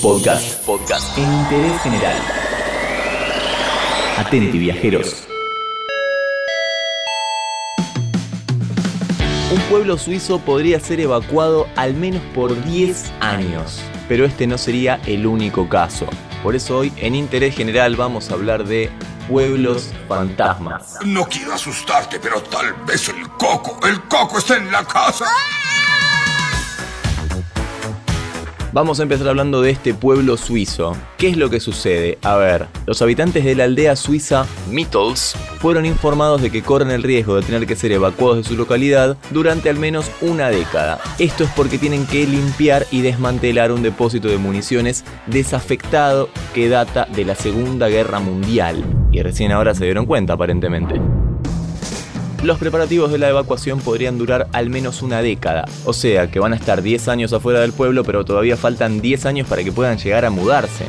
Podcast. Podcast. En interés general. Atenti, viajeros. Un pueblo suizo podría ser evacuado al menos por 10 años, pero este no sería el único caso. Por eso hoy en Interés General vamos a hablar de pueblos fantasmas. No quiero asustarte, pero tal vez el coco, el coco está en la casa. Vamos a empezar hablando de este pueblo suizo. ¿Qué es lo que sucede? A ver, los habitantes de la aldea suiza Mittels fueron informados de que corren el riesgo de tener que ser evacuados de su localidad durante al menos una década. Esto es porque tienen que limpiar y desmantelar un depósito de municiones desafectado que data de la Segunda Guerra Mundial. Y recién ahora se dieron cuenta aparentemente. Los preparativos de la evacuación podrían durar al menos una década, o sea que van a estar 10 años afuera del pueblo, pero todavía faltan 10 años para que puedan llegar a mudarse.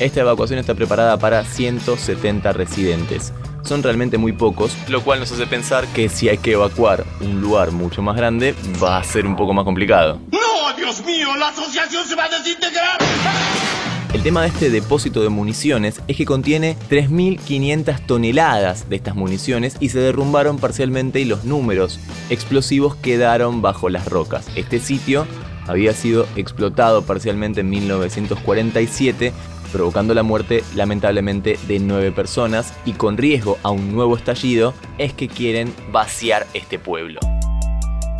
Esta evacuación está preparada para 170 residentes. Son realmente muy pocos, lo cual nos hace pensar que si hay que evacuar un lugar mucho más grande, va a ser un poco más complicado. ¡No, Dios mío! ¡La asociación se va a desintegrar! El tema de este depósito de municiones es que contiene 3.500 toneladas de estas municiones y se derrumbaron parcialmente y los números explosivos quedaron bajo las rocas. Este sitio había sido explotado parcialmente en 1947 provocando la muerte lamentablemente de nueve personas y con riesgo a un nuevo estallido es que quieren vaciar este pueblo.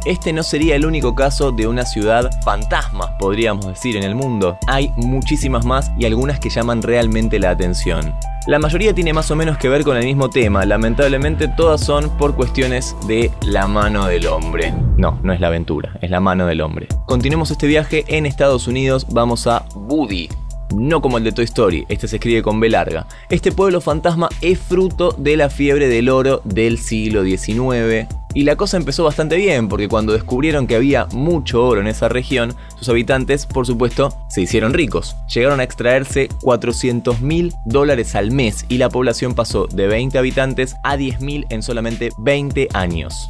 Este no sería el único caso de una ciudad fantasma, podríamos decir, en el mundo. Hay muchísimas más y algunas que llaman realmente la atención. La mayoría tiene más o menos que ver con el mismo tema, lamentablemente todas son por cuestiones de la mano del hombre. No, no es la aventura, es la mano del hombre. Continuemos este viaje en Estados Unidos, vamos a Woody, no como el de Toy Story, este se escribe con B larga. Este pueblo fantasma es fruto de la fiebre del oro del siglo XIX. Y la cosa empezó bastante bien, porque cuando descubrieron que había mucho oro en esa región, sus habitantes, por supuesto, se hicieron ricos. Llegaron a extraerse 400 mil dólares al mes y la población pasó de 20 habitantes a 10 mil en solamente 20 años.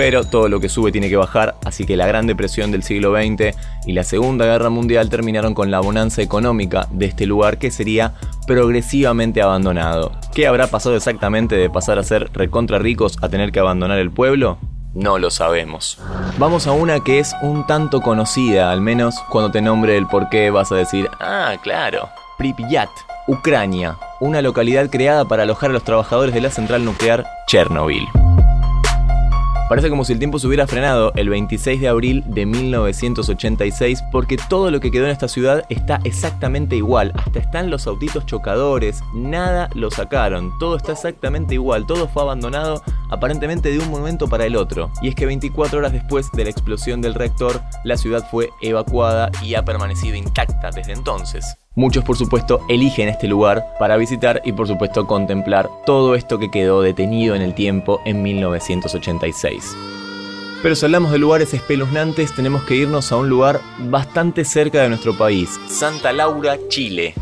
Pero todo lo que sube tiene que bajar, así que la Gran Depresión del siglo XX y la Segunda Guerra Mundial terminaron con la bonanza económica de este lugar que sería progresivamente abandonado. ¿Qué habrá pasado exactamente de pasar a ser recontra ricos a tener que abandonar el pueblo? No lo sabemos. Vamos a una que es un tanto conocida, al menos cuando te nombre el por qué vas a decir, ah, claro, Pripyat, Ucrania, una localidad creada para alojar a los trabajadores de la central nuclear Chernobyl. Parece como si el tiempo se hubiera frenado el 26 de abril de 1986 porque todo lo que quedó en esta ciudad está exactamente igual. Hasta están los autitos chocadores, nada lo sacaron, todo está exactamente igual, todo fue abandonado aparentemente de un momento para el otro. Y es que 24 horas después de la explosión del reactor, la ciudad fue evacuada y ha permanecido intacta desde entonces. Muchos por supuesto eligen este lugar para visitar y por supuesto contemplar todo esto que quedó detenido en el tiempo en 1986. Pero si hablamos de lugares espeluznantes tenemos que irnos a un lugar bastante cerca de nuestro país, Santa Laura, Chile.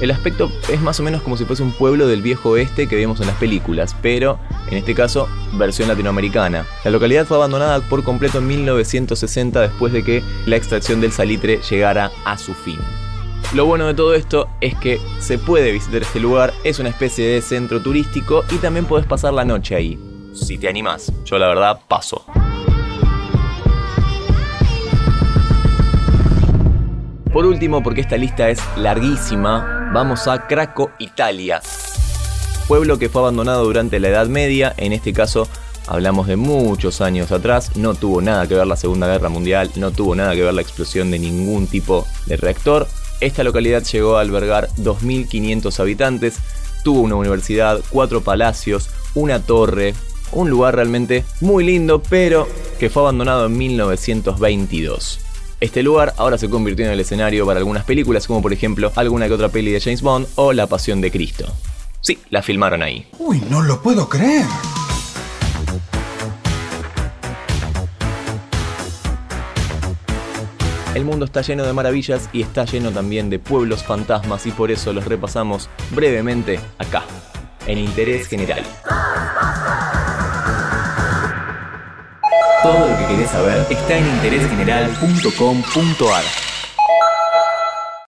El aspecto es más o menos como si fuese un pueblo del viejo oeste que vemos en las películas, pero en este caso versión latinoamericana. La localidad fue abandonada por completo en 1960 después de que la extracción del salitre llegara a su fin. Lo bueno de todo esto es que se puede visitar este lugar, es una especie de centro turístico y también puedes pasar la noche ahí. Si te animas, yo la verdad paso. Por último, porque esta lista es larguísima, vamos a Craco, Italia. Pueblo que fue abandonado durante la Edad Media, en este caso hablamos de muchos años atrás, no tuvo nada que ver la Segunda Guerra Mundial, no tuvo nada que ver la explosión de ningún tipo de reactor, esta localidad llegó a albergar 2.500 habitantes, tuvo una universidad, cuatro palacios, una torre, un lugar realmente muy lindo, pero que fue abandonado en 1922. Este lugar ahora se convirtió en el escenario para algunas películas, como por ejemplo alguna que otra peli de James Bond o La Pasión de Cristo. Sí, la filmaron ahí. Uy, no lo puedo creer. El mundo está lleno de maravillas y está lleno también de pueblos fantasmas y por eso los repasamos brevemente acá, en Interés General. Todo lo que querés saber está en interésgeneral.com.ar.